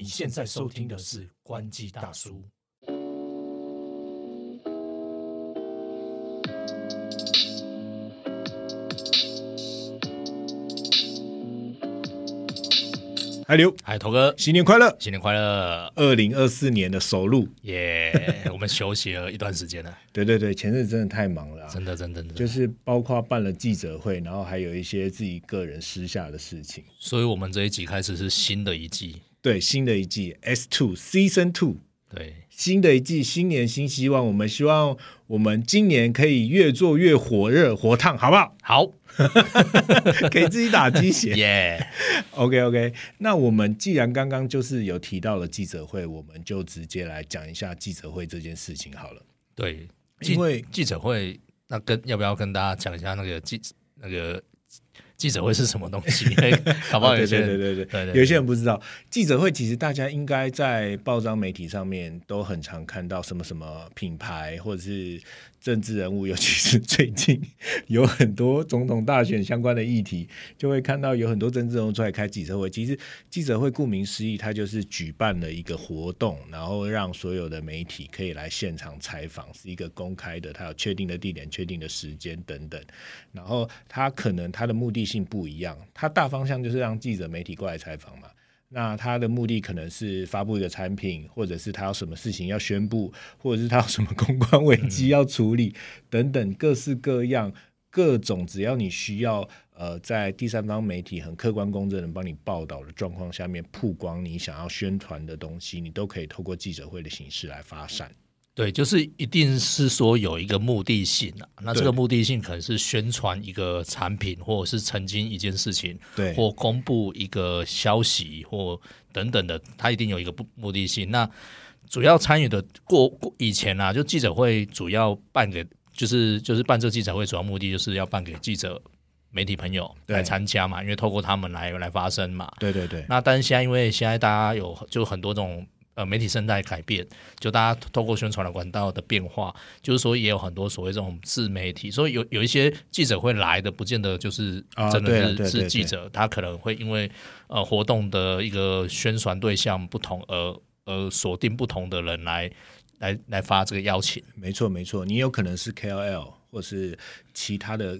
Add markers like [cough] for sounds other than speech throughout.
你现在收听的是关机大叔。海流，嗨，头哥，新年快乐！新年快乐！二零二四年的首录，耶！我们休息了一段时间了，[laughs] 对对对，前日真的太忙了啊、真的，真的，真的。就是包括办了记者会，然后还有一些自己个人私下的事情。所以我们这一集开始是新的一季，对，新的一季 S Two Season Two，对，新的一季，新年新希望。我们希望我们今年可以越做越火热、火烫，好不好？好，[laughs] 给自己打鸡血。耶！OK OK，那我们既然刚刚就是有提到了记者会，我们就直接来讲一下记者会这件事情好了。对，因为记者会，那跟要不要跟大家讲一下那个记那个记者会是什么东西？[laughs] 搞不好有对些人对对对对对有些人不知道，记者会其实大家应该在报章媒体上面都很常看到什么什么品牌或者是政治人物，尤其是最近有很多总统大选相关的议题，就会看到有很多政治人物出来开记者会。其实记者会顾名思义，它就是举办了一个活动，然后让所有的媒体可以来现场采访，是一个公开的，它有确定的地点、确定的时间等等。然后它可能它的目的性不一样，它大方向就是让记者媒体过来采访嘛。那他的目的可能是发布一个产品，或者是他有什么事情要宣布，或者是他有什么公关危机要处理、等等，各式各样各种，只要你需要呃在第三方媒体很客观公正的帮你报道的状况下面曝光你想要宣传的东西，你都可以透过记者会的形式来发散。对，就是一定是说有一个目的性啊。那这个目的性可能是宣传一个产品，或者是澄清一件事情，对或公布一个消息，或等等的，它一定有一个目目的性。那主要参与的过过以前啊，就记者会主要办给，就是就是办这个记者会，主要目的就是要办给记者、媒体朋友对来参加嘛，因为透过他们来来发声嘛。对对对，那但是现在因为现在大家有就很多种呃媒体生态改变，就大家透过宣传的管道的变化，就是说也有很多所谓这种自媒体，所以有有一些记者会来的，不见得就是啊真的是、是记者，他可能会因为呃活动的一个宣传对象不同而而锁定不同的人来来来发这个邀请。没错没错，你有可能是 KOL 或是其他的。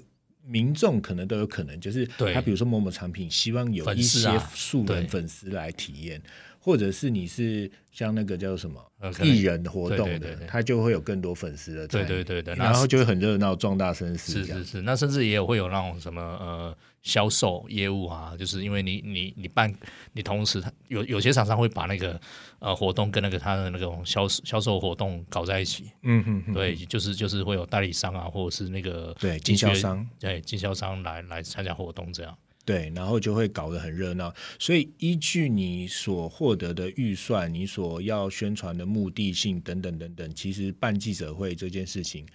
民众可能都有可能，就是对他比如说某某产品，希望有一些素人粉丝来体验，或者是你是像那个叫什么呃艺人活动的他就会有更多粉丝的，对对对对，然后就会很热闹，壮大声势。是是是，那甚至也有会有那种什么呃销售业务啊，就是因为你你你办，你同时他有有些厂商会把那个呃活动跟那个他的那种销销售活动搞在一起，嗯哼哼，对，就是就是会有代理商啊，或者是那个对经销商，对经销商来来参加活动这样。对，然后就会搞得很热闹。所以依据你所获得的预算，你所要宣传的目的性等等等等，其实办记者会这件事情，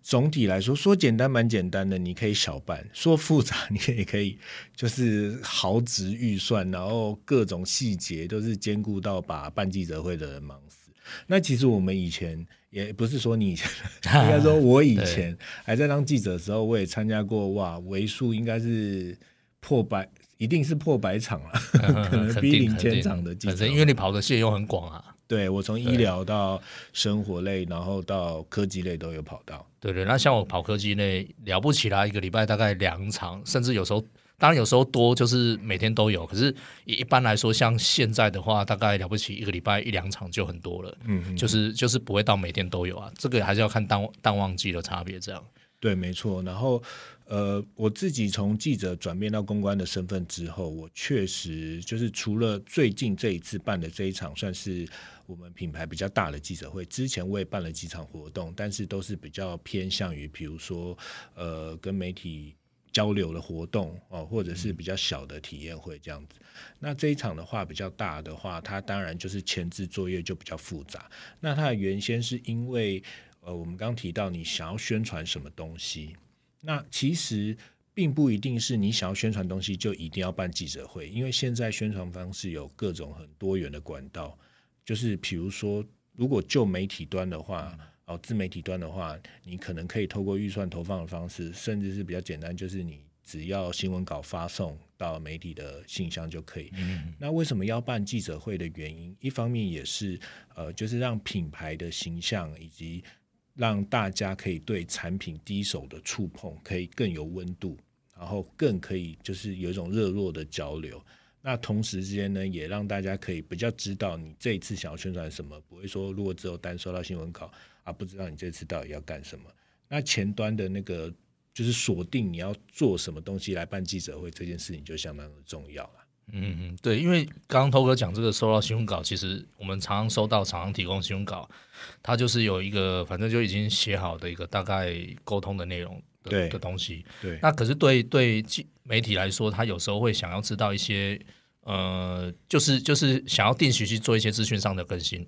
总体来说说简单蛮简单的，你可以小办；说复杂，你也可以就是豪值预算，然后各种细节都是兼顾到把办记者会的人忙死。那其实我们以前也不是说你以前，[laughs] 应该说我以前还在当记者的时候，我也参加过哇，为数应该是破百，一定是破百场了，可能肯逼领千定肯定场的本身，因为你跑的线又很广啊。对我从医疗到生活类，然后到科技类都有跑到。对对，那像我跑科技类了不起啦，一个礼拜大概两场，甚至有时候，当然有时候多，就是每天都有。可是一般来说，像现在的话，大概了不起一个礼拜一两场就很多了，嗯，就是就是不会到每天都有啊。这个还是要看淡淡旺季的差别，这样。对，没错。然后，呃，我自己从记者转变到公关的身份之后，我确实就是除了最近这一次办的这一场，算是我们品牌比较大的记者会。之前我也办了几场活动，但是都是比较偏向于，比如说，呃，跟媒体交流的活动哦，或者是比较小的体验会这样子。那这一场的话比较大的话，它当然就是前置作业就比较复杂。那它的原先是因为呃，我们刚提到你想要宣传什么东西，那其实并不一定是你想要宣传东西就一定要办记者会，因为现在宣传方式有各种很多元的管道，就是比如说，如果就媒体端的话。哦，自媒体端的话，你可能可以透过预算投放的方式，甚至是比较简单，就是你只要新闻稿发送到媒体的信箱就可以。嗯那为什么要办记者会的原因，一方面也是呃，就是让品牌的形象以及让大家可以对产品第一手的触碰可以更有温度，然后更可以就是有一种热络的交流。那同时之间呢，也让大家可以比较知道你这一次想要宣传什么，不会说如果只有单收到新闻稿啊，不知道你这次到底要干什么。那前端的那个就是锁定你要做什么东西来办记者会这件事情就相当的重要了。嗯嗯，对，因为刚刚涛哥讲这个收到新闻稿，其实我们常常收到厂商提供新闻稿，它就是有一个反正就已经写好的一个大概沟通的内容的对的东西。对，那可是对对媒体来说，他有时候会想要知道一些呃，就是就是想要定期去做一些资讯上的更新。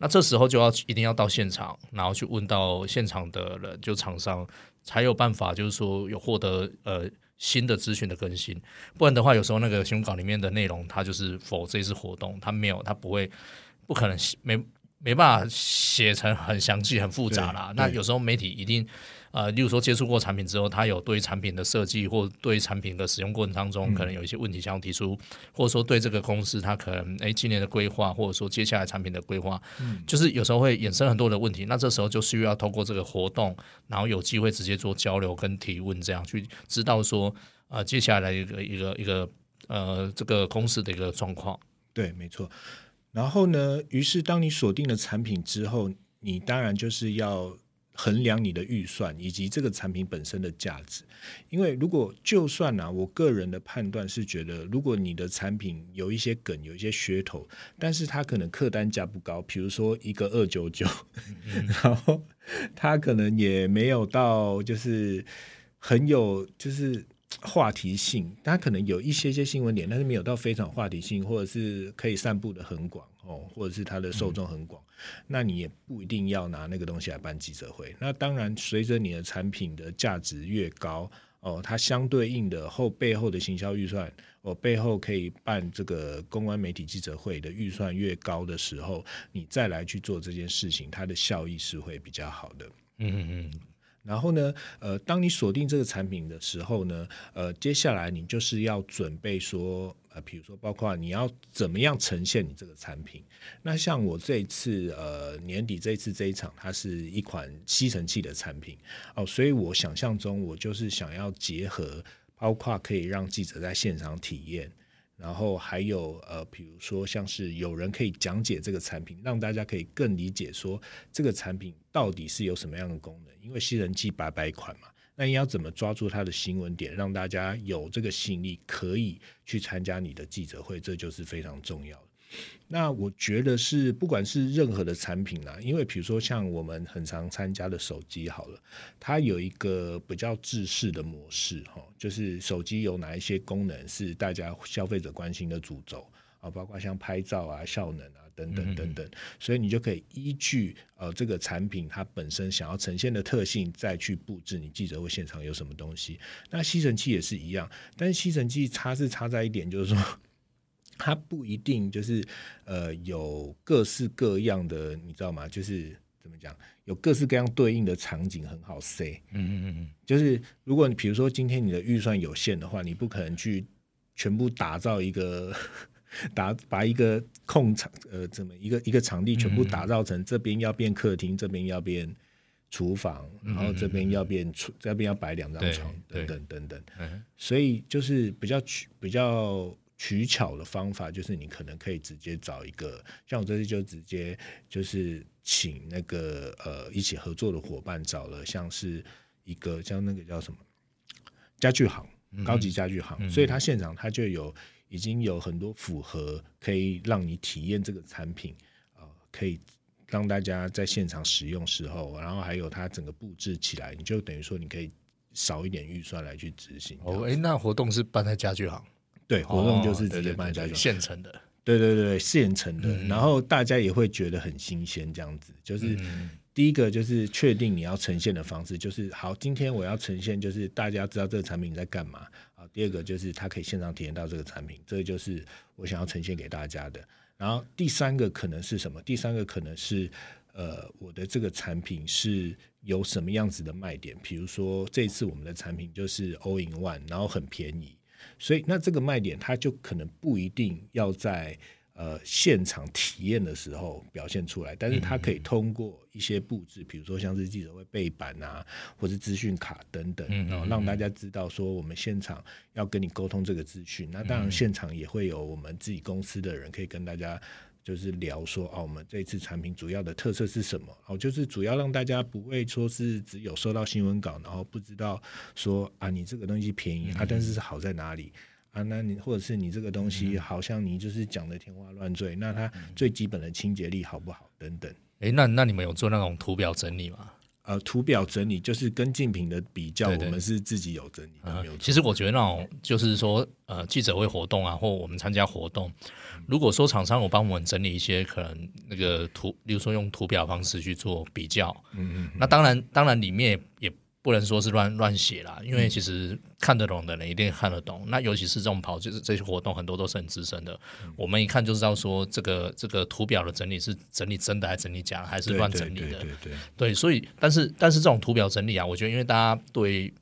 那这时候就要一定要到现场，然后去问到现场的人，就厂商才有办法，就是说有获得呃新的资讯的更新。不然的话，有时候那个新闻稿里面的内容，它就是否这次活动，它没有，它不会，不可能没没办法写成很详细、很复杂啦。那有时候媒体一定呃，例如说接触过产品之后，他有对产品的设计或对产品的使用过程当中，可能有一些问题想要提出，或者说对这个公司他可能诶今年的规划，或者说接下来产品的规划，就是有时候会衍生很多的问题。那这时候就需要透过这个活动，然后有机会直接做交流跟提问，这样去知道说呃接下来一个一个一个呃这个公司的一个状况。对，没错。然后呢，于是当你锁定了产品之后，你当然就是要衡量你的预算以及这个产品本身的价值。因为如果就算呢、我个人的判断是觉得，如果你的产品有一些梗、有一些噱头，但是它可能客单价不高，比如说一个二九九，[laughs] 然后它可能也没有到就是很有就是话题性，它可能有一些些新闻点，但是没有到非常话题性，或者是可以散布的很广哦，或者是它的受众很广，那你也不一定要拿那个东西来办记者会。那当然，随着你的产品的价值越高。哦，它相对应的后背后的行销预算，哦，背后可以办这个公关媒体记者会的预算越高的时候，你再来去做这件事情，它的效益是会比较好的。嗯嗯嗯，然后呢，呃，当你锁定这个产品的时候呢，呃，接下来你就是要准备说，呃，比如说包括你要怎么样呈现你这个产品。那像我这一次，呃，年底这一次这一场，它是一款吸尘器的产品哦，所以我想象中我就是想要结合，包括可以让记者在现场体验。然后还有呃，比如说像是有人可以讲解这个产品，让大家可以更理解说这个产品到底是有什么样的功能。因为吸尘器百百款嘛，那你要怎么抓住它的新闻点，让大家有这个吸引力，可以去参加你的记者会，这就是非常重要。那我觉得是，不管是任何的产品啦，因为比如说像我们很常参加的手机好了，它有一个比较制式的模式哈，就是手机有哪一些功能是大家消费者关心的主轴啊，包括像拍照啊、效能啊等等等等，所以你就可以依据呃这个产品它本身想要呈现的特性，再去布置你记者会现场有什么东西。那吸尘器也是一样，但是吸尘器差是差在一点，就是说。它不一定就是呃有各式各样的，你知道吗？就是怎么讲，有各式各样对应的场景很好塞。嗯嗯嗯就是如果你比如说今天你的预算有限的话，你不可能去全部打造一个 [laughs] 打把一个空场呃怎么一个一个场地全部打造成这边要变客厅，这边要变厨房，然后这边要变厨这边要摆两张床等等等等。嗯所以就是比较取比较取巧的方法，就是你可能可以直接找一个，像我这次就直接就是请那个呃一起合作的伙伴找了，像是一个像那个叫什么家具行，高级家具行，所以他现场他就有已经有很多符合可以让你体验这个产品，呃，可以。让大家在现场使用时候，然后还有它整个布置起来，你就等于说你可以少一点预算来去执行。哦，哎，那活动是办在家具行，对，活动就是直接哦对对对对办在。现成的。对对对，现成的，嗯然后大家也会觉得很新鲜，这样子。就是嗯第一个就是确定你要呈现的方式，就是好，今天我要呈现就是大家知道这个产品在干嘛啊。第二个就是他可以现场体验到这个产品，这个就是我想要呈现给大家的。然后第三个可能是什么？第三个可能是呃，我的这个产品是有什么样子的卖点？比如说这次我们的产品就是 all in one，然后很便宜，所以那这个卖点它就可能不一定要在呃现场体验的时候表现出来，但是它可以通过一些布置，比如说像是记者会背板啊，或是资讯卡等等，然后让大家知道说我们现场要跟你沟通这个资讯。那当然现场也会有我们自己公司的人可以跟大家。就是聊说哦，我们这次产品主要的特色是什么？哦，就是主要让大家不会说是只有收到新闻稿，然后不知道说啊，你这个东西便宜啊，但是是好在哪里啊？那你或者是你这个东西好像你就是讲的天花乱坠，那它最基本的清洁力好不好等等？诶，那那你们有做那种图表整理吗？呃，图表整理就是跟竞品的比较，我们是自己有整理。其实我觉得那种就是说，呃，记者会活动啊，或我们参加活动，如果说厂商有帮我们整理一些可能那个图，比如说用图表方式去做比较，嗯嗯，那当然，当然里面也。不能说是乱乱写啦，因为其实看得懂的人一定看得懂。那尤其是这种跑，就是这些活动很多都是很资深的，我们一看就知道说这个这个图表的整理是整理真的还是整理假，还是乱整理的。对对对，所以但是但是这种图表整理啊，我觉得因为大家对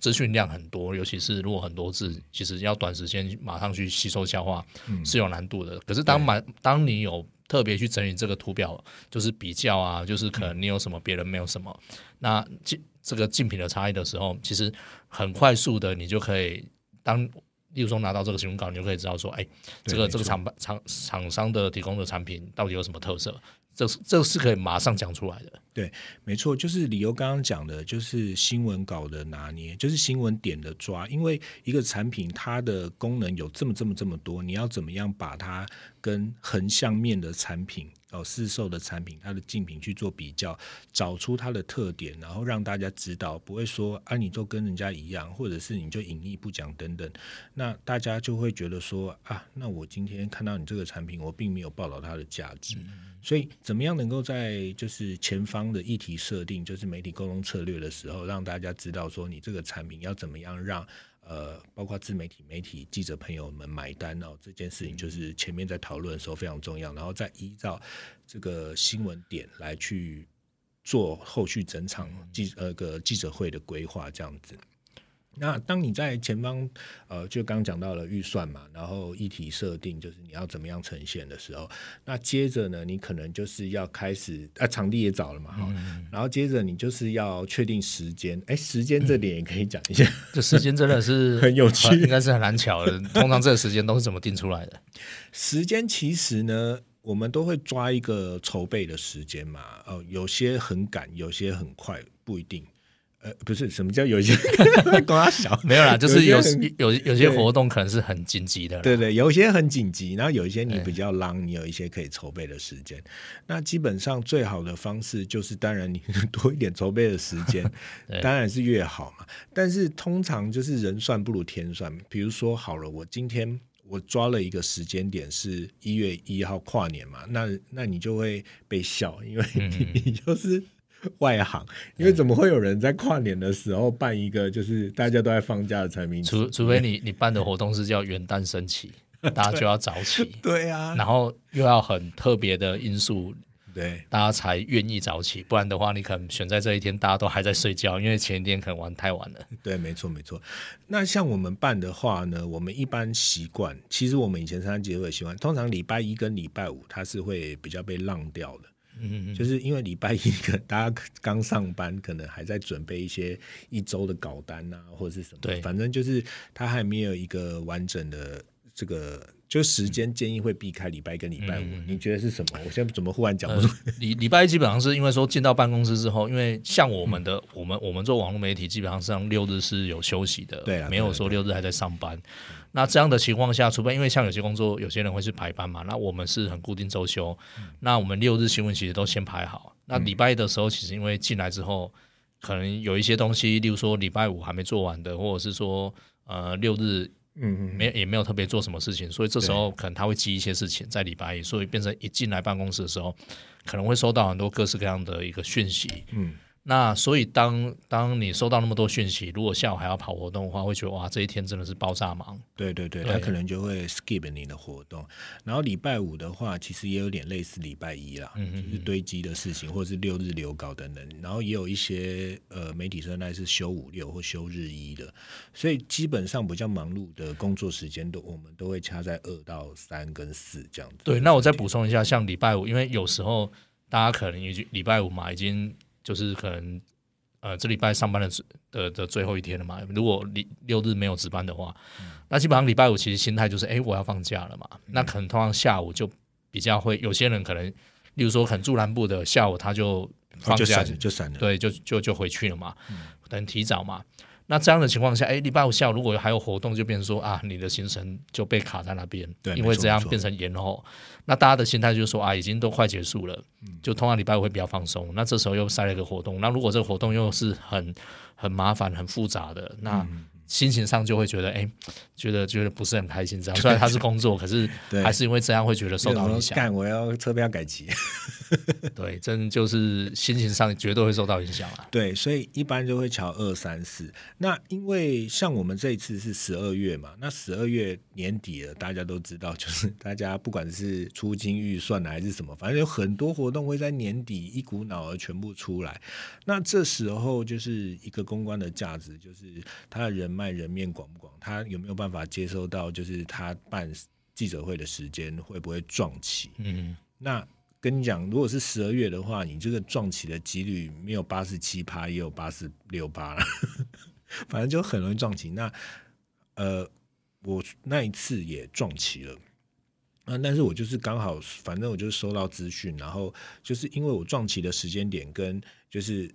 资讯量很多，尤其是如果很多字，其实要短时间马上去吸收消化是有难度的。可是当满当你有特别去整理这个图表，就是比较啊，就是可能你有什么别人没有什么，那这个竞品的差异的时候，其实很快速的，你就可以当，例如说拿到这个新闻稿，你就可以知道说，哎，这个这个厂厂厂商的提供的产品到底有什么特色，这是这是可以马上讲出来的。对，没错，就是理由刚刚讲的，就是新闻稿的拿捏，就是新闻点的抓，因为一个产品它的功能有这么这么这么多，你要怎么样把它跟横向面的产品。哦，市售的产品，它的竞品去做比较，找出它的特点，然后让大家知道，不会说啊，你就跟人家一样，或者是你就隐匿不讲等等，那大家就会觉得说啊，那我今天看到你这个产品，我并没有报道它的价值，所以怎么样能够在就是前方的议题设定，就是媒体沟通策略的时候，让大家知道说你这个产品要怎么样让。呃，包括自媒体、媒体、记者朋友们买单哦，这件事情就是前面在讨论的时候非常重要，然后再依照这个新闻点来去做后续整场记呃个记者会的规划，这样子。那当你在前方，呃，就刚讲到了预算嘛，然后议题设定就是你要怎么样呈现的时候，那接着呢，你可能就是要开始，啊，场地也找了嘛，哈，然后接着你就是要确定时间，哎，时间这点也可以讲一下，[laughs] 这时间真的是 [laughs] 很有趣，应该是很难巧的。通常这个时间都是怎么定出来的？[laughs] 时间其实呢，我们都会抓一个筹备的时间嘛，哦，有些很赶，有些很快，不一定。呃，不是什么叫有些 [laughs] 光他小没有啦，就是有有有些活动可能是很紧急的，对对，有些很紧急，然后有一些你比较浪，你有一些可以筹备的时间。那基本上最好的方式就是，当然你多一点筹备的时间，[laughs] 当然是越好嘛。但是通常就是人算不如天算，比如说好了，我今天我抓了一个时间点是一月一号跨年嘛，那那你就会被笑，因为 [laughs] 你就是。[laughs] 外行，因为怎么会有人在跨年的时候办一个就是大家都在放假的产品？除除非你你办的活动是叫元旦升旗，[laughs] 大家就要早起，对啊，然后又要很特别的因素，对，大家才愿意早起，不然的话，你可能选在这一天，大家都还在睡觉，因为前一天可能玩太晚了。对，没错没错。那像我们办的话呢，我们一般习惯，其实我们以前参加节会习惯，通常礼拜一跟礼拜五它是会比较被浪掉的。嗯，就是因为礼拜一个大家刚上班，可能还在准备一些一周的稿单啊，或者是什么，对，反正就是他还没有一个完整的这个，就时间建议会避开礼拜跟礼拜五。你觉得是什么？我现在怎么忽然讲不出？[laughs] 礼礼拜一基本上是因为说进到办公室之后，因为像我们的我们我们做网络媒体，基本上上六日是有休息的，对，没有说六日还在上班。那这样的情况下，除非因为像有些工作，有些人会去排班嘛。那我们是很固定周休，那我们六日新闻其实都先排好。那礼拜一的时候，其实因为进来之后，可能有一些东西，例如说礼拜五还没做完的，或者是说呃六日嗯没也没有特别做什么事情，所以这时候可能他会记一些事情在礼拜一，所以变成一进来办公室的时候，可能会收到很多各式各样的一个讯息。嗯。那所以当当你收到那么多讯息，如果下午还要跑活动的话，会觉得哇，这一天真的是爆炸忙。对对对，对他可能就会 skip 你的活动。然后礼拜五的话，其实也有点类似礼拜一啦，嗯嗯就是堆积的事情，或者是六日留稿等等。然后也有一些呃媒体生态是休五六或休日一的，所以基本上比较忙碌的工作时间都我们都会掐在二到三跟四这样子。对，那我再补充一下，像礼拜五，因为有时候大家可能已经礼拜五嘛，已经就是可能呃这礼拜上班的最的的最后一天了嘛。如果六六日没有值班的话，那基本上礼拜五其实心态就是，哎，我要放假了嘛。那可能通常下午就比较会，有些人可能，例如说可能住南部的下午他就哦放假就散了，就散了。对，就就就回去了嘛，等提早嘛。那这样的情况下，哎，礼拜五下午如果还有活动，就变成说啊，你的行程就被卡在那边，对因为这样变成延后。那大家的心态就是说啊，已经都快结束了，嗯就通常礼拜五会比较放松。那这时候又塞了一个活动，那如果这个活动又是很很麻烦、很复杂的，那嗯心情上就会觉得，哎，觉得觉得不是很开心。这样虽然他是工作，可是对还是因为这样会觉得受到影响。干，我要车票改期。[laughs] 对，真就是心情上绝对会受到影响啊。对，所以一般就会瞧二三四。那因为像我们这一次是十二月嘛，那十二月年底了，大家都知道，就是大家不管是出金预算啊还是什么，反正有很多活动会在年底一股脑儿全部出来。那这时候就是一个公关的价值，就是他的人脉人面广不广，他有没有办法接收到，就是他办记者会的时间会不会撞期？嗯，那跟你讲，如果是十二月的话，你这个撞期的几率没有八十七趴，也有八十六趴了，[laughs] 反正就很容易撞期。那呃，我那一次也撞期了。啊，但是我就是刚好，反正我就是收到资讯，然后就是因为我撞期的时间点跟就是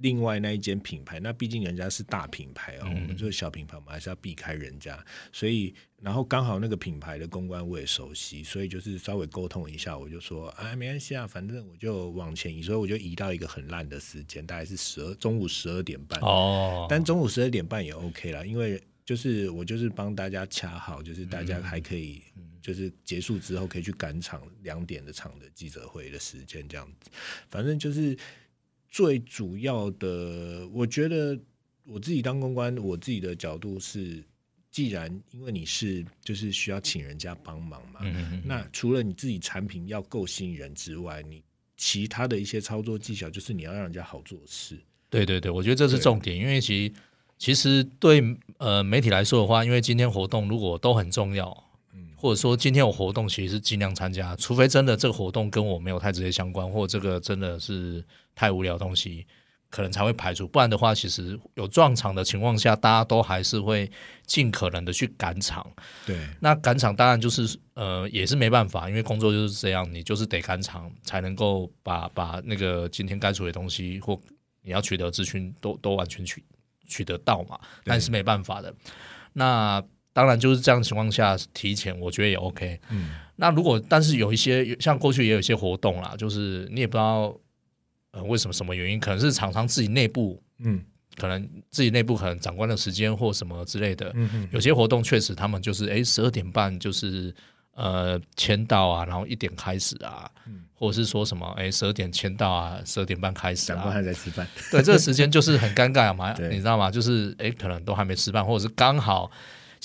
另外那一间品牌，那毕竟人家是大品牌哦、嗯。我们就是小品牌，我们还是要避开人家，所以然后刚好那个品牌的公关我也熟悉，所以就是稍微沟通一下，我就说啊没关系啊，反正我就往前移，所以我就移到一个很烂的时间，大概是十二中午十二点半，哦，但中午十二点半也 OK 啦，因为就是我就是帮大家掐好，就是大嗯。家还可以，就是结束之后可以去赶场两点的场的记者会的时间这样子，反正就是最主要的，我觉得我自己当公关，我自己的角度是，既然因为你是就是需要请人家帮忙嘛，嗯嗯嗯那除了你自己产品要够吸引人之外，你其他的一些操作技巧，就是你要让人家好做事。对对对，我觉得这是重点，因为其实其实对呃媒体来说的话，因为今天活动如果都很重要，嗯或者说今天有活动，其实是尽量参加，除非真的这个活动跟我没有太直接相关，或者这个真的是太无聊的东西，可能才会排除。不然的话，其实有撞场的情况下，大家都还是会尽可能的去赶场。对，那赶场当然就是呃也是没办法，因为工作就是这样，你就是得赶场才能够把把那个今天该处理的东西或你要取得资讯都都完全取取得到嘛，对但是没办法的。那当然就是这样的情况下提前，我觉得也 OK。嗯，那如果但是有一些像过去也有一些活动啦，就是你也不知道呃为什么什么原因，可能是厂商自己内部嗯。可能自己内部可能长官的时间或什么之类的，嗯嗯，有些活动确实他们就是哎十二点半就是呃签到啊，然后一点开始啊，嗯。或者是说什么哎十二点签到啊，十二点半开始长官啊，还在吃饭，[laughs] 对这个时间就是很尴尬嘛，[laughs] 你知道吗？就是哎可能都还没吃饭，或者是刚好，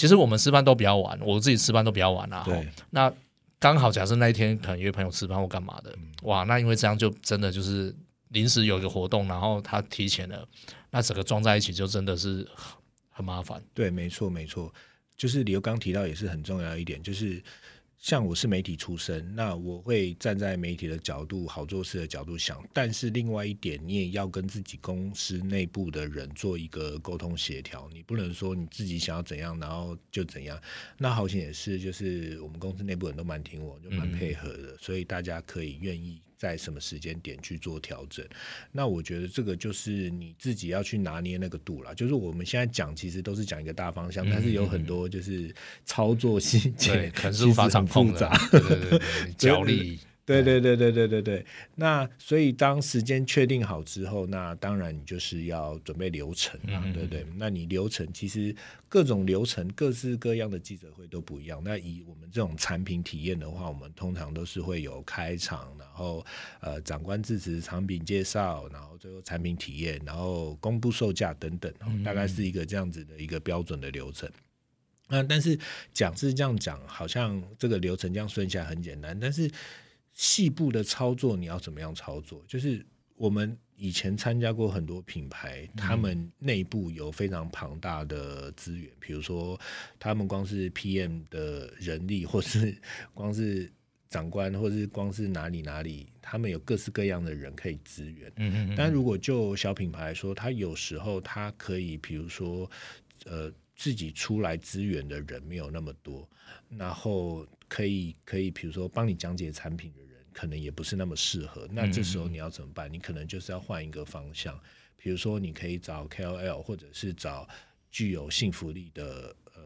其实我们吃饭都比较晚，我自己吃饭都比较晚啊，对。那刚好假设那一天可能约朋友吃饭或干嘛的，嗯。哇，那因为这样就真的就是临时有一个活动，然后他提前了，那整个装在一起就真的是很很麻烦。对，没错没错，就是理由刚提到也是很重要一点，就是像我是媒体出身，那我会站在媒体的角度、好做事的角度想，但是另外一点，你也要跟自己公司内部的人做一个沟通协调，你不能说你自己想要怎样，然后就怎样。那好险也是，就是我们公司内部人都蛮听我，就蛮配合的，所以大家可以愿意。在什么时间点去做调整？那我觉得这个就是你自己要去拿捏那个度啦。就是我们现在讲，其实都是讲一个大方向，但是有很多就是操作细节，可能是无法掌控的其实很复杂。，对对对对，角力，[laughs] 对对对对对对对。那所以当时间确定好之后，那当然你就是要准备流程啊，对不对？那你流程其实各种流程各式各样的记者会都不一样。那以我们这种产品体验的话，我们通常都是会有开场，然后呃长官致辞、产品介绍，然后最后产品体验，然后公布售价等等，大概是一个这样子的一个标准的流程。那但是讲是这样讲，好像这个流程这样顺下来很简单，但是细部的操作你要怎么样操作？就是我们以前参加过很多品牌，他们内部有非常庞大的资源，比如说他们光是 PM 的人力，或是 [laughs] 光是长官，或是光是哪里哪里，他们有各式各样的人可以支援。嗯嗯。但如果就小品牌来说，他有时候他可以，比如说呃。自己出来资源的人没有那么多，然后可以可以，比如说帮你讲解产品的人，可能也不是那么适合。那这时候你要怎么办？你可能就是要换一个方向，比如说你可以找 KOL，或者是找具有信服力的呃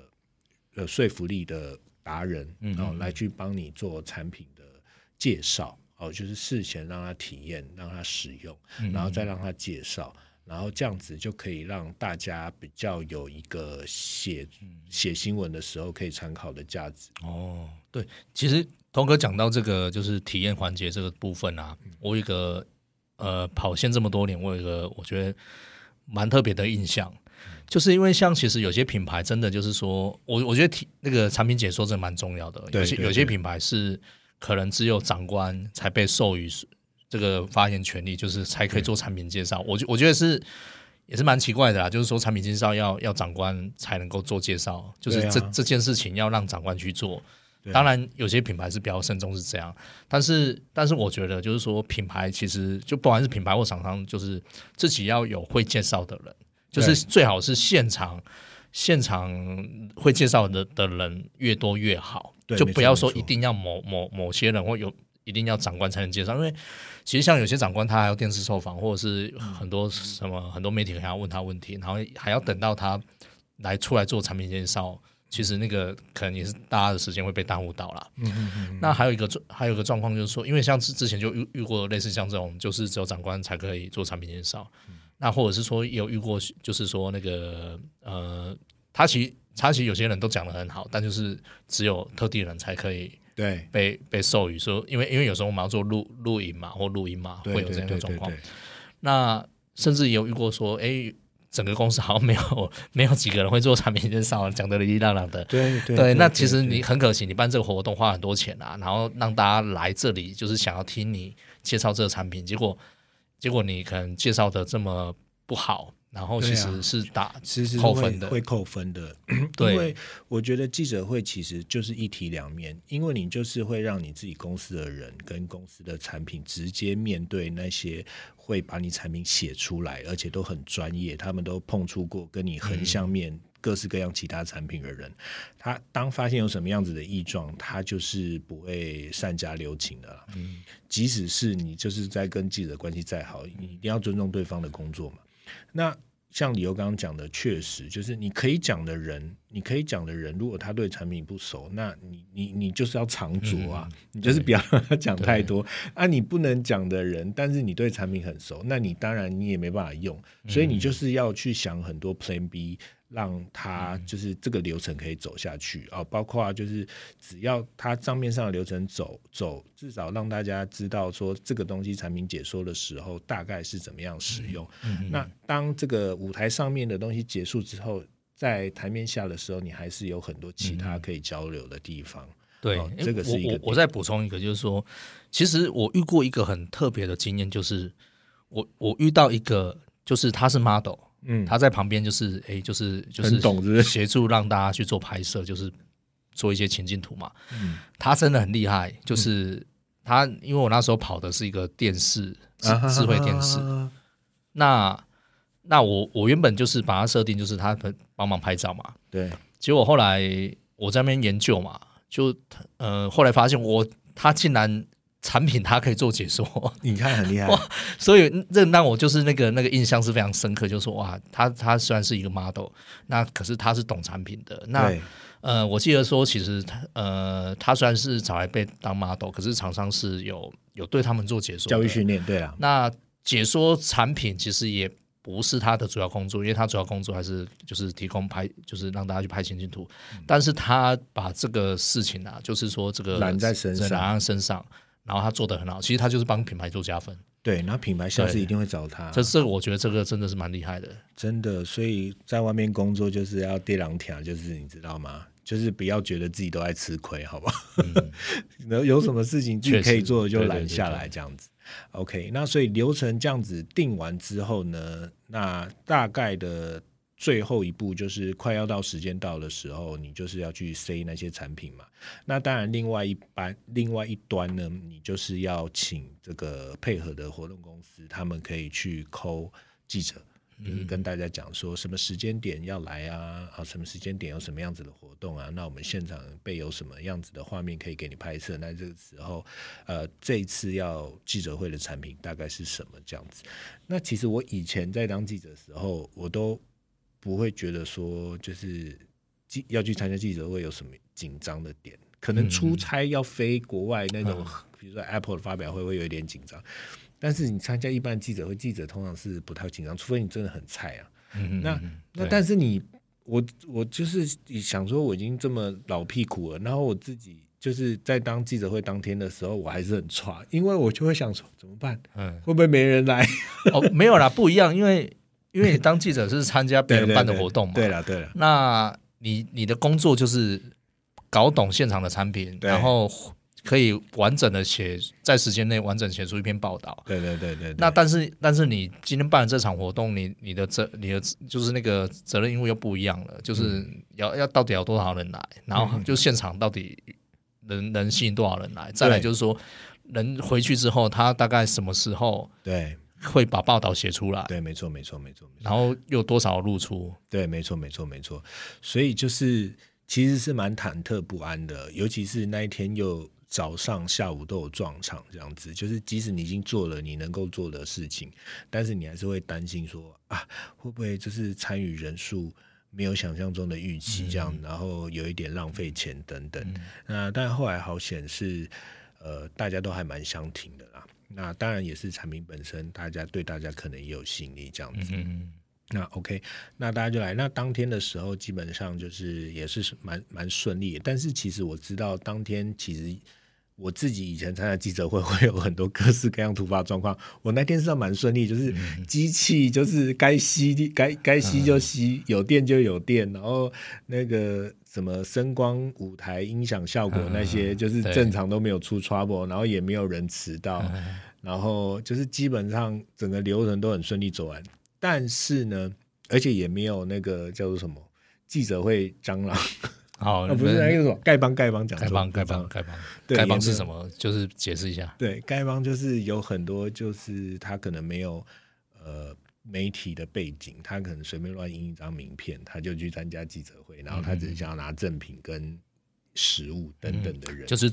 呃说服力的达人，然后来去帮你做产品的介绍。哦，就是事前让他体验，让他使用，然后再让他介绍。然后这样子就可以让大家比较有一个写写新闻的时候可以参考的价值。哦，对，其实童哥讲到这个就是体验环节这个部分啊，我有一个呃跑线这么多年，我有一个我觉得蛮特别的印象，就是因为像其实有些品牌真的就是说我我觉得体那个产品解说真的蛮重要的，有些有些品牌是可能只有长官才被授予。这个发言权利就是才可以做产品介绍，我觉我觉得是也是蛮奇怪的啦。就是说产品介绍要要长官才能够做介绍，就是这这件事情要让长官去做。当然有些品牌是比较慎重是这样，但是但是我觉得就是说品牌其实就不管是品牌或厂商，就是自己要有会介绍的人，就是最好是现场现场会介绍的的人越多越好，就不要说一定要某某某些人或有。一定要长官才能介绍，因为其实像有些长官，他还要电视受访，或者是很多什么很多媒体还要问他问题，然后还要等到他来出来做产品介绍，其实那个可能也是大家的时间会被耽误到了。嗯嗯嗯。那还有一个状，还有一个状况就是说，因为像之之前就遇遇过类似像这种，就是只有长官才可以做产品介绍，那或者是说有遇过，就是说那个呃，他其实他其实有些人都讲的很好，但就是只有特地人才可以。对，被被授予说，因为因为有时候我们要做录录影嘛，或录音嘛，会有这样的状况。那甚至有遇过说，哎，整个公司好像没有没有几个人会做产品介绍，讲的哩哩啦啦的。对对，那其实你很可惜，你办这个活动花很多钱啊，然后让大家来这里就是想要听你介绍这个产品，结果结果你可能介绍的这么不好。然后其实是打其实扣分的，会扣分的。[clears throat] 因为我觉得记者会其实就是一体两面，因为你就是会让你自己公司的人跟公司的产品直接面对那些会把你产品写出来，而且都很专业，他们都碰触过跟你横向面各式各样其他产品的人。他当发现有什么样子的异状，他就是不会善加留情的。嗯，即使是你就是在跟记者关系再好，你一定要尊重对方的工作嘛。那像李由刚刚讲的，确实就是你可以讲的人，你可以讲的人，如果他对产品不熟，那你你你就是要藏拙啊，你就是不要让 [laughs] 他讲太多啊。你不能讲的人，但是你对产品很熟，那你当然你也没办法用，所以你就是要去想很多 Plan B。让他就是这个流程可以走下去啊，包括就是只要他账面上的流程走走，至少让大家知道说这个东西产品解说的时候大概是怎么样使用。那当这个舞台上面的东西结束之后，在台面下的时候，你还是有很多其他可以交流的地方。对，这个是一个。我再补充一个，就是说，其实我遇过一个很特别的经验，就是我我遇到一个，就是他是 model。嗯，他在旁边就是哎，就是就是协助让大家去做拍摄，就是做一些情境图嘛。嗯，他真的很厉害，就是他，因为我那时候跑的是一个电视智智慧电视，那那我我原本就是把它设定就是他帮忙拍照嘛。对，结果后来我在那边研究嘛，就呃后来发现我他竟然。产品他可以做解说，[laughs] 你看很厉害，所以这让我就是那个那个印象是非常深刻，就说哇，他他虽然是一个 model，那可是他是懂产品的。那呃，我记得说其实他呃，他虽然是找来被当 model，可是厂商是有有对他们做解说教育训练，对啊，那解说产品其实也不是他的主要工作，因为他主要工作还是就是提供拍，就是让大家去拍情景图。但是他把这个事情啊，就是说这个揽在身上揽在身上，然后他做的很好。其实他就是帮品牌做加分。对，然后品牌下次一定会找他，这这个我觉得这个真的是蛮厉害的。真的，所以在外面工作就是要跌两条，就是你知道吗？就是不要觉得自己都在吃亏，好不好？然后 [laughs] 有什么事情自己可以做的就揽下来，这样子。OK，那所以流程这样子定完之后呢，那大概的最后一步就是快要到时间到的时候，你就是要去塞那些产品嘛。那当然，另外一班另外一端呢，你就是要请这个配合的活动公司，他们可以去抠记者。就是跟大家讲说什么时间点要来啊，啊，什么时间点有什么样子的活动啊？那我们现场备有什么样子的画面可以给你拍摄？那这个时候，呃，这一次要记者会的产品大概是什么这样子？那其实我以前在当记者的时候，我都不会觉得说就是记要去参加记者会有什么紧张的点，可能出差要飞国外那种，比如说 Apple 的发表会会有一点紧张。但是你参加一般记者会，记者通常是不太紧张，除非你真的很菜啊。嗯那那但是你我我就是想说，我已经这么老屁股了，然后我自己就是在当记者会当天的时候，我还是很差，因为我就会想说怎么办，嗯，会不会没人来？哦，没有啦，不一样，因为因为你当记者是参加别人办的活动嘛，对了对了，那你你的工作就是搞懂现场的产品，然后可以完整的写在时间内完整写出一篇报道。对对对对，对。那但是但是你今天办了这场活动，你你的责你的就是那个责任义务又不一样了，就是嗯。要要到底有多少人来，然后就现场到底能能吸引多少人来，再来就是说人回去之后，他大概什么时候对。会把报道写出来，对，没错没错没错没错。然后又多少露出，对，没错，没错，没错。所以就是其实是蛮忐忑不安的，尤其是那一天又早上、下午都有撞场，这样子，就是即使你已经做了你能够做的事情，但是你还是会担心说啊，会不会就是参与人数没有想象中的预期，这样，然后有一点浪费钱等等。那但后来好显示，呃，大家都还蛮相挺的啦。那当然也是产品本身，大家对大家可能也有吸引力，这样子。嗯那 OK，那大家就来。那当天的时候，基本上就是也是蛮蛮顺利的。但是其实我知道，当天其实我自己以前参加记者会 [laughs] 会有很多各式各样突发状况。我那天是蛮顺利，就是机器就是该吸的该该吸就吸，有电就有电，然后那个什么声光、舞台、音响效果那些，就是正常都没有出 trouble，然后也没有人迟到，然后就是基本上整个流程都很顺利走完。但是呢，而且也没有那个叫做什么记者会蟑螂，好，啊，不是那个什么丐帮丐帮讲丐帮丐帮丐帮丐帮是什么？就是解释一下。对，丐帮就是有很多，就是他可能没有呃媒体的背景，他可能随便乱印一张名片，他就去参加记者会，然后他只是想要拿赠品跟食物等等的人，就是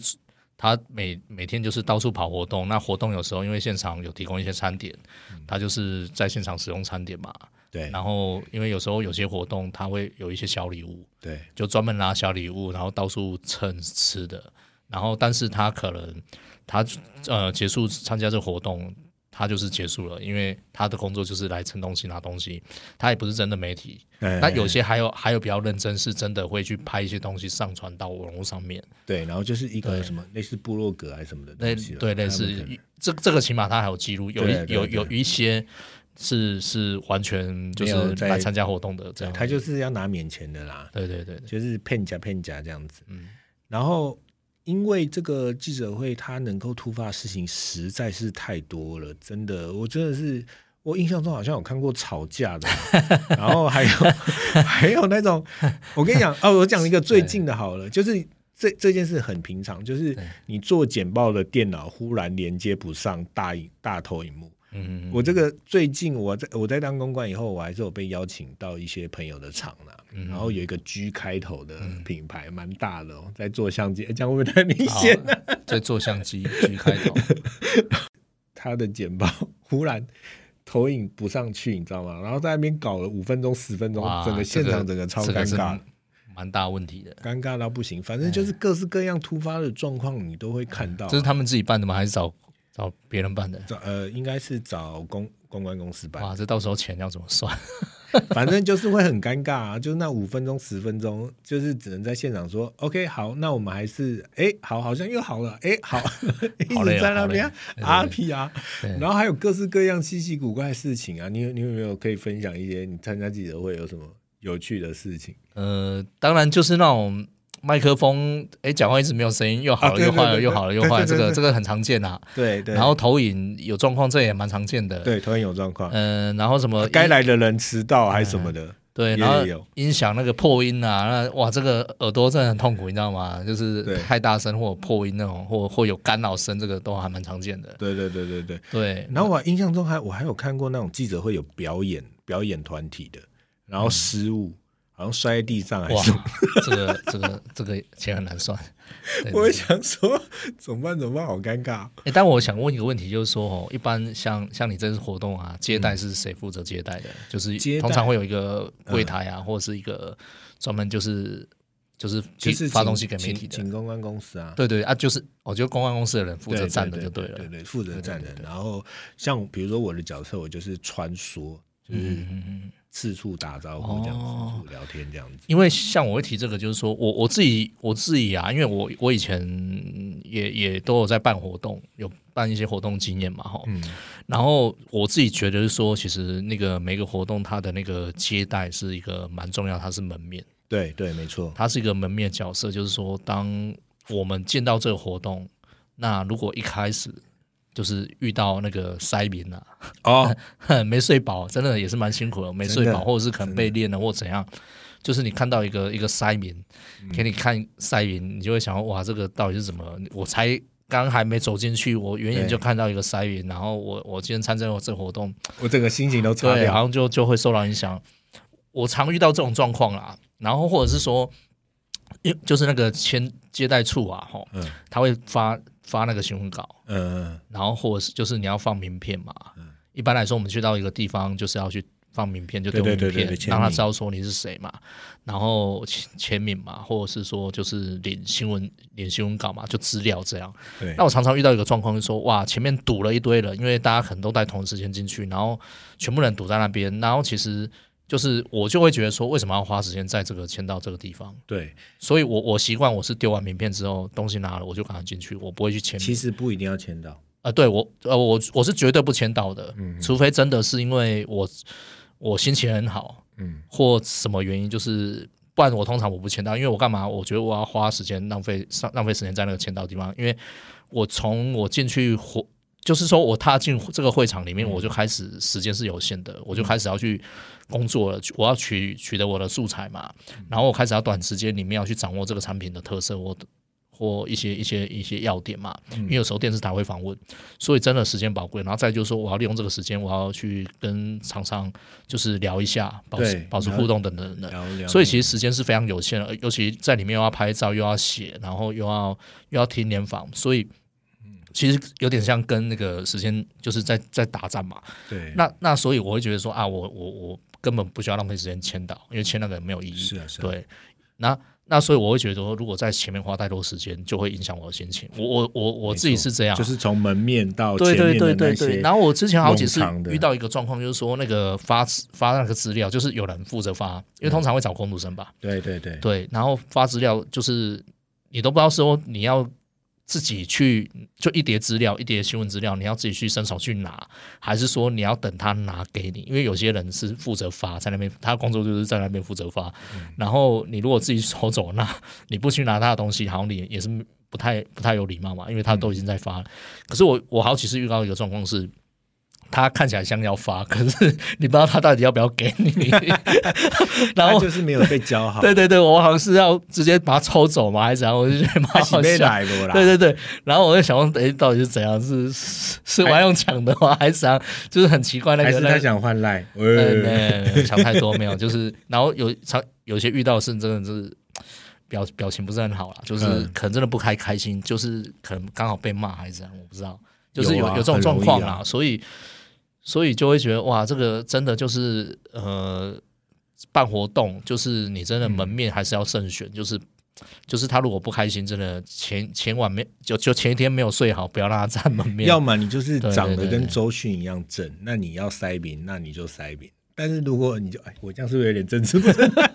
他每每天就是到处跑活动，那活动有时候因为现场有提供一些餐点，他就是在现场使用餐点嘛。对然后因为有时候有些活动他会有一些小礼物，对就专门拿小礼物，然后到处蹭吃的。然后但是他可能他呃结束参加这个活动。他就是结束了，因为他的工作就是来蹭东西、拿东西，他也不是真的媒体。哎那有些还有还有比较认真，是真的会去拍一些东西上传到网络上面。对，然后就是一个什么类似部落格还是什么的类东西，对类似这这个起码他还有记录，有一有有一些是是完全就是在来参加活动的这样。他就是要拿免钱的啦，对对对对，就是骗假骗假这样子。嗯然后因为这个记者会，他能够突发事情实在是太多了，真的，我真的是。我印象中好像有看过吵架的，[laughs] 然后还有 [laughs] 还有那种，我跟你讲 [laughs] 哦，我讲一个最近的好了，就是这这件事很平常，就是你做简报的电脑忽然连接不上大荧大投影幕，嗯，我这个最近我在我在当公关以后，我还是有被邀请到一些朋友的场啦，嗯然后有一个 G 开头的品牌，蛮大的哦，在做相机，诶这样会不会太明显呢、好在做相机 [laughs] G 开头，他的简报忽然投影不上去，你知道吗？然后在那边搞了五分钟、十分钟，整个现场整个超尴尬，蛮大问题的。尴尬到不行。反正就是各式各样突发的状况，你都会看到啊。这是他们自己办的吗？还是找找别人办的？找呃，应该是找公公关公司办，哇，这到时候钱要怎么算？[laughs] 反正就是会很尴尬啊。就那五分钟、十分钟，就是只能在现场说 OK，好，那我们还是哎、好，好像又好了，哎、好，[laughs] [laughs] 一直在那边好累对啊屁啊，对然后还有各式各样稀奇古怪的事情啊。你有你有没有可以分享一些你参加记者会有什么有趣的事情？呃，当然就是那种麦克风，哎，讲话一直没有声音，又好了又坏了，又好了又坏这个这个很常见啊。对对，然后投影有状况，这也蛮常见的。，对投影有状况，嗯，然后什么该来的人迟到还是什么的，对，然后有音响那个破音啊，那哇，这个耳朵真的很痛苦，你知道吗？就是太大声或破音那种，或或有干扰声，这个都还蛮常见的。对对对对对。对，然后我印象中还我还有看过那种记者会有表演表演团体的，然后失误，好像摔在地上还哇是什么。，这个这个这个钱很难算。[laughs] 对我也想说怎么办怎么办，好尴尬。欸，但我想问一个问题，就是说哦，一般像像你这次活动啊，接待是谁负责接待的？就是通常会有一个柜台啊，或者是一个专门就是就是提就是发东西给媒体的。请请公关公司啊，对对啊，就是我觉得公关公司的人负责站的就对了。对对，负责站的然后像比如说我的角色，我就是穿梭，就是嗯嗯嗯。四处打招呼这样子，哦聊天这样子。因为像我会提这个，就是说我我自己我自己啊，因为我我以前也也都有在办活动，有办一些活动经验嘛，哈。嗯，然后我自己觉得是说，其实那个每个活动它的那个接待是一个蛮重要，它是门面，对对，没错。它是一个门面角色，就是说，当我们见到这个活动，那如果一开始就是遇到那个塞民啊，哦，[laughs] 没睡饱，真的也是蛮辛苦的，没睡饱，或者是可能被练了或怎样。就是你看到一个一个塞民，嗯给你看塞民，你就会想哇，这个到底是怎么？我才刚还没走进去，我远远就看到一个塞民，然后我我今天参加了这个活动，我整个心情都差对，好掉。像就就会受到影响。我常遇到这种状况啦，然后或者是说，因就是那个签接待处啊，吼，嗯他会发发那个新闻稿，嗯然后或者是就是你要放名片嘛。嗯。一般来说，我们去到一个地方就是要去放名片，就丢名对对对对片让他知道说你是谁嘛，然后签签名嘛，或者是说就是领新闻领新闻稿嘛，就资料这样。对。那我常常遇到一个状况，就是说哇，前面堵了一堆人，因为大家可能都在同一时间进去，然后全部人堵在那边，然后其实就是我就会觉得说，为什么要花时间在这个签到这个地方？对，所以我我习惯我是丢完名片之后，东西拿了我就赶快进去，我不会去签。其实不一定要签到。啊、对我呃我我是绝对不签到的，嗯除非真的是因为我我心情很好，嗯或什么原因，就是不然我通常我不签到，因为我干嘛？我觉得我要花时间浪费上浪费时间在那个签到地方，因为我从我进去活。就是说我踏进这个会场里面，我就开始时间是有限的，我就开始要去工作了，我要取取得我的素材嘛，然后我开始要短时间里面要去掌握这个产品的特色或或一些一些一些要点嘛，因为有时候电视台会访问，所以真的时间宝贵。然后再就是说，我要利用这个时间，我要去跟厂商就是聊一下，保持保持互动等等的。所以其实时间是非常有限的，尤其在里面又要拍照，又要写，然后又要又要听联访，所以其实有点像跟那个时间就是在在打仗嘛。对，那那所以我会觉得说啊，我我我根本不需要浪费时间签到，因为签那个没有意义。是啊是啊，对，那那所以我会觉得说，如果在前面花太多时间，就会影响我的心情。我我我我自己是这样，就是从门面到对对前面对对对。然后我之前好几次遇到一个状况，就是说那个发发那个资料，就是有人负责发，因为通常会找工读生吧，对对对对，然后发资料就是你都不知道说你要。自己去就一叠资料，一叠新闻资料，你要自己去伸手去拿，还是说你要等他拿给你？因为有些人是负责发，在那边他工作就是在那边负责发。然后你如果自己手走，那 [laughs] 你不去拿他的东西，好像你也是不太不太有礼貌嘛，因为他都已经在发了。可是我我好几次遇到一个状况是，他看起来像要发，[laughs] 可是你不知道他到底要不要给你。[laughs] 然后就是没有被教好。[laughs] 对对对，我好像是要直接把它抽走嘛，还是怎样？我就觉得蛮好笑。对对对，然后我就想问，哎，到底是怎样？是是玩用抢的吗？还是怎样？就是很奇怪那个。他想换赖？对，想太多没有，就是然后有常有些遇到是真的是表表情不是很好了，就是可能真的不开开心，就是可能刚好被骂还是怎样，我不知道。就是有有这种状况啦，所以所以就会觉得哇，这个真的就是呃，办活动就是你真的门面还是要慎选，就是就是他如果不开心，真的前前晚没就就前一天没有睡好，不要让他站门面。要么你就是长得跟周迅一样正，那你要塞饼，那你就塞饼。但是如果你就哎，我这样是不是有点政治？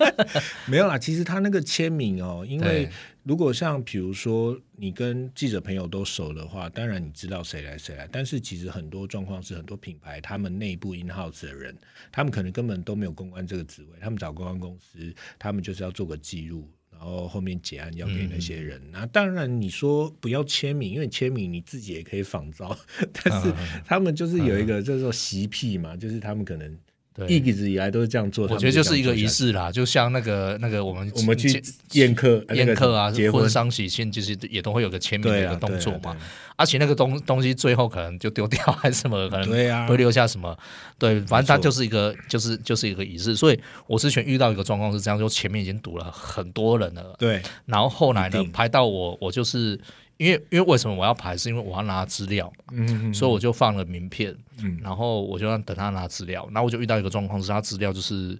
[laughs] 没有啦，其实他那个签名哦，因为如果像比如说你跟记者朋友都熟的话，当然你知道谁来谁来。但是其实很多状况是很多品牌他们内部 in house 的人，他们可能根本都没有公关这个职位，他们找公关公司，他们就是要做个记录，然后后面结案要给那些人。那当然你说不要签名，因为签名你自己也可以仿造，但是他们就是有一个叫做习癖嘛，就是他们可能。一直以来都是这样做，我觉得就是一个仪式啦，就像那个那个我们我们去宴客宴客啊，结婚丧喜庆，其实也都会有个签名的一个动作嘛。而且那个东东西最后可能就丢掉还是什么，可能 [laughs] 会留下什么。对，反正它就是一个就是就是一个仪式。所以我之前遇到一个状况是这样，就前面已经堵了很多人了，对，然后后来呢排到我，我就是。因为因为为什么我要排？是因为我要拿资料，嗯，所以我就放了名片，嗯，然后我就让等他拿资料，然后我就遇到一个状况，是他资料就是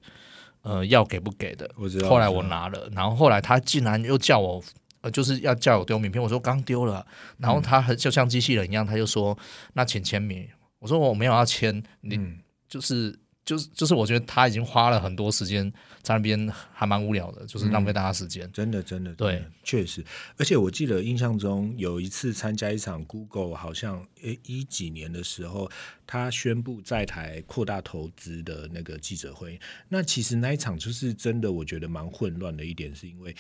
呃要给不给的，我知道。后来我拿了，然后后来他竟然又叫我，呃，就是要叫我丢名片，我说刚丢了，然后他就像机器人一样，他就说那请签名，我说我没有要签，你就是。就是就是，我觉得他已经花了很多时间在那边，还蛮无聊的，就是浪费大家时间。真的，真的，对，确实。而且我记得印象中有一次参加一场 Google，好像诶一几年的时候，他宣布在台扩大投资的那个记者会。那其实那一场就是真的，我觉得蛮混乱的一点，是因为。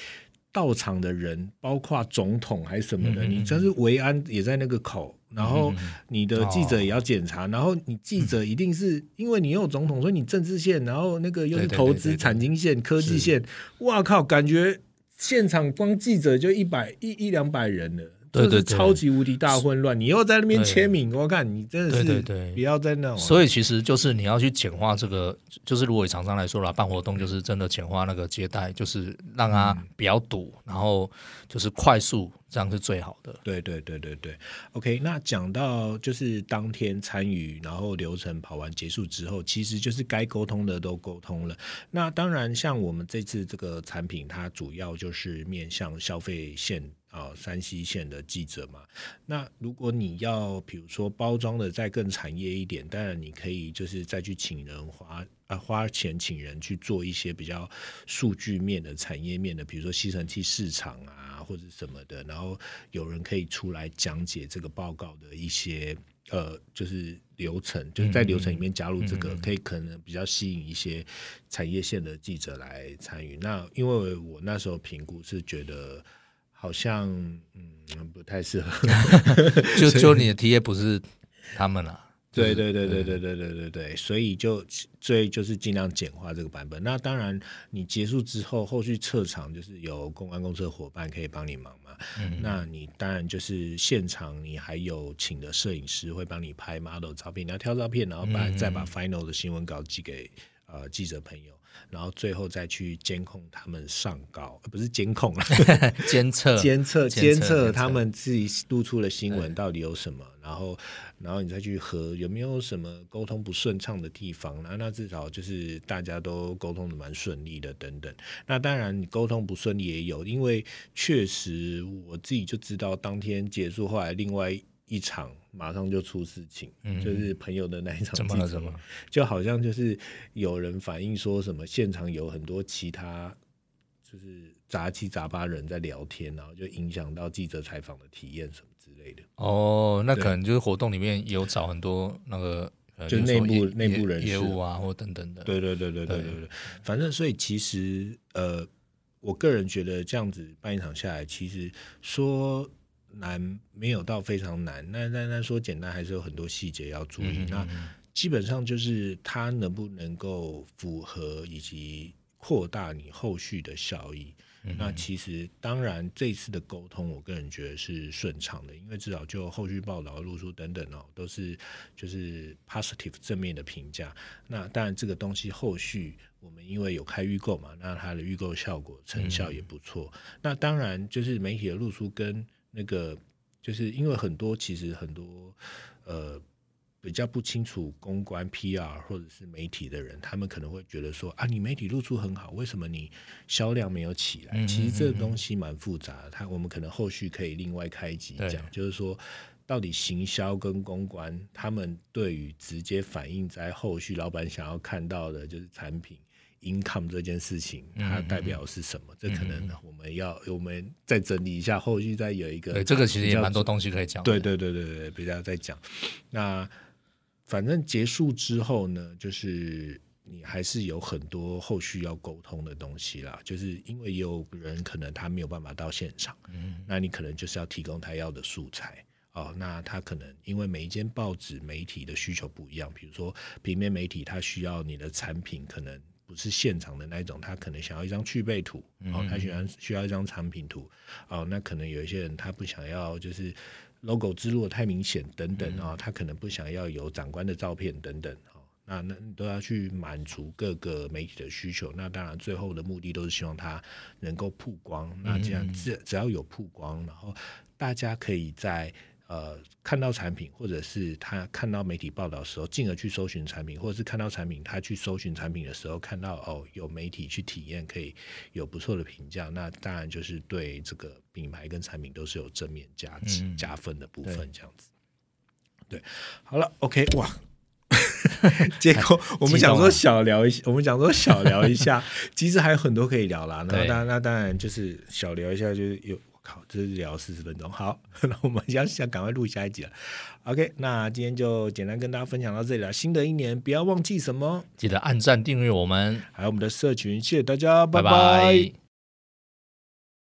到场的人，包括总统还是什么的，你真是维安也在那个口，然后你的记者也要检查，然后你记者一定是因为你有总统，所以你政治线，然后那个又是投资产经线、科技线，哇靠，感觉现场光记者就一百一一两百人了。对对，超级无敌大混乱！你又在那边签名，我看你真的是不要在那。所以其实就是你要去简化这个，就是如果以厂商来说啦，办活动就是真的简化那个接待，就是让它比较堵，然后就是快速，这样是最好的。对对对对对。OK，那讲到就是当天参与，然后流程跑完结束之后，其实就是该沟通的都沟通了。那当然，像我们这次这个产品，它主要就是面向消费线。啊，山西县的记者嘛，那如果你要比如说包装的再更产业一点，当然你可以就是再去请人花啊花钱请人去做一些比较数据面的产业面的，比如说吸尘器市场啊或者什么的，然后有人可以出来讲解这个报告的一些呃就是流程，就是在流程里面加入这个，可以可能比较吸引一些产业线的记者来参与。那因为我那时候评估是觉得。好像嗯不太适合，[laughs] 就就你的 T A 不是他们了。对对对对对对对对对，所以就最就是尽量简化这个版本。那当然，你结束之后，后续撤场就是有公关公司的伙伴可以帮你忙嘛。那你当然就是现场，你还有请的摄影师会帮你拍 model 照片，你要挑照片，然后把再把 final 的新闻稿寄给呃记者朋友。然后最后再去监控他们上稿，不是监控了，[laughs] 监测监测监测他们自己露出的新闻到底有什么，然后然后你再去核有没有什么沟通不顺畅的地方，那那至少就是大家都沟通的蛮顺利的等等。那当然你沟通不顺利也有，因为确实我自己就知道当天结束后来另外。一场马上就出事情，就是朋友的那一场。怎么了？怎么？就好像就是有人反映说什么现场有很多其他就是杂七杂八人在聊天，然后就影响到记者采访的体验什么之类的。哦，那可能就是活动里面有找很多那个就内部内部人业务啊，或等等的。对对对对对对对，反正所以其实呃，我个人觉得这样子办一场下来，其实说。难没有到非常难，那那那说简单还是有很多细节要注意。那基本上就是它能不能够符合以及扩大你后续的效益。那其实当然这次的沟通，我个人觉得是顺畅的，因为至少就后续报道、露出等等哦，都是就是 positive 正面的评价。那当然这个东西后续我们因为有开预购嘛，那它的预购效果成效也不错。那当然就是媒体的露出跟那个，就是因为很多其实很多呃。比较不清楚公关 PR 或者是媒体的人，他们可能会觉得说啊，你媒体露出很好，为什么你销量没有起来？其实这个东西蛮复杂的，他我们可能后续可以另外开集讲，就是说到底行销跟公关，他们对于直接反映在后续老板想要看到的，就是产品 income 这件事情，它代表是什么？这可能我们要我们再整理一下，后续再有一个，对这个其实也蛮多东西可以讲。对对对对对，比较再讲那。反正结束之后呢，就是你还是有很多后续要沟通的东西啦。就是因为有人可能他没有办法到现场，嗯，那你可能就是要提供他要的素材哦。那他可能因为每一间报纸媒体的需求不一样，比如说平面媒体，他需要你的产品可能不是现场的那种，他可能想要一张去背图，哦，他喜欢需要一张产品图，哦，那可能有一些人他不想要就是。logo 之路太明显等等啊，他可能不想要有长官的照片等等哦，那那都要去满足各个媒体的需求。那当然最后的目的都是希望他能够曝光。那这样只只要有曝光，然后大家可以在。呃，看到产品，或者是他看到媒体报道的时候，进而去搜寻产品，或者是看到产品，他去搜寻产品的时候，看到哦有媒体去体验，可以有不错的评价，那当然就是对这个品牌跟产品都是有正面价值加分的部分，这样子。对，好了，OK，哇，[laughs] 结果我们想说小聊一下，我们想说小聊一下，其实还有很多可以聊啦。那当然，那当然就是小聊一下，就是有。好，这是聊四十分钟。好，[laughs] 那我们要想赶快录下一集了。OK，那今天就简单跟大家分享到这里了。新的一年不要忘记什么，记得按赞订阅我们，还有我们的社群。谢谢大家，拜拜。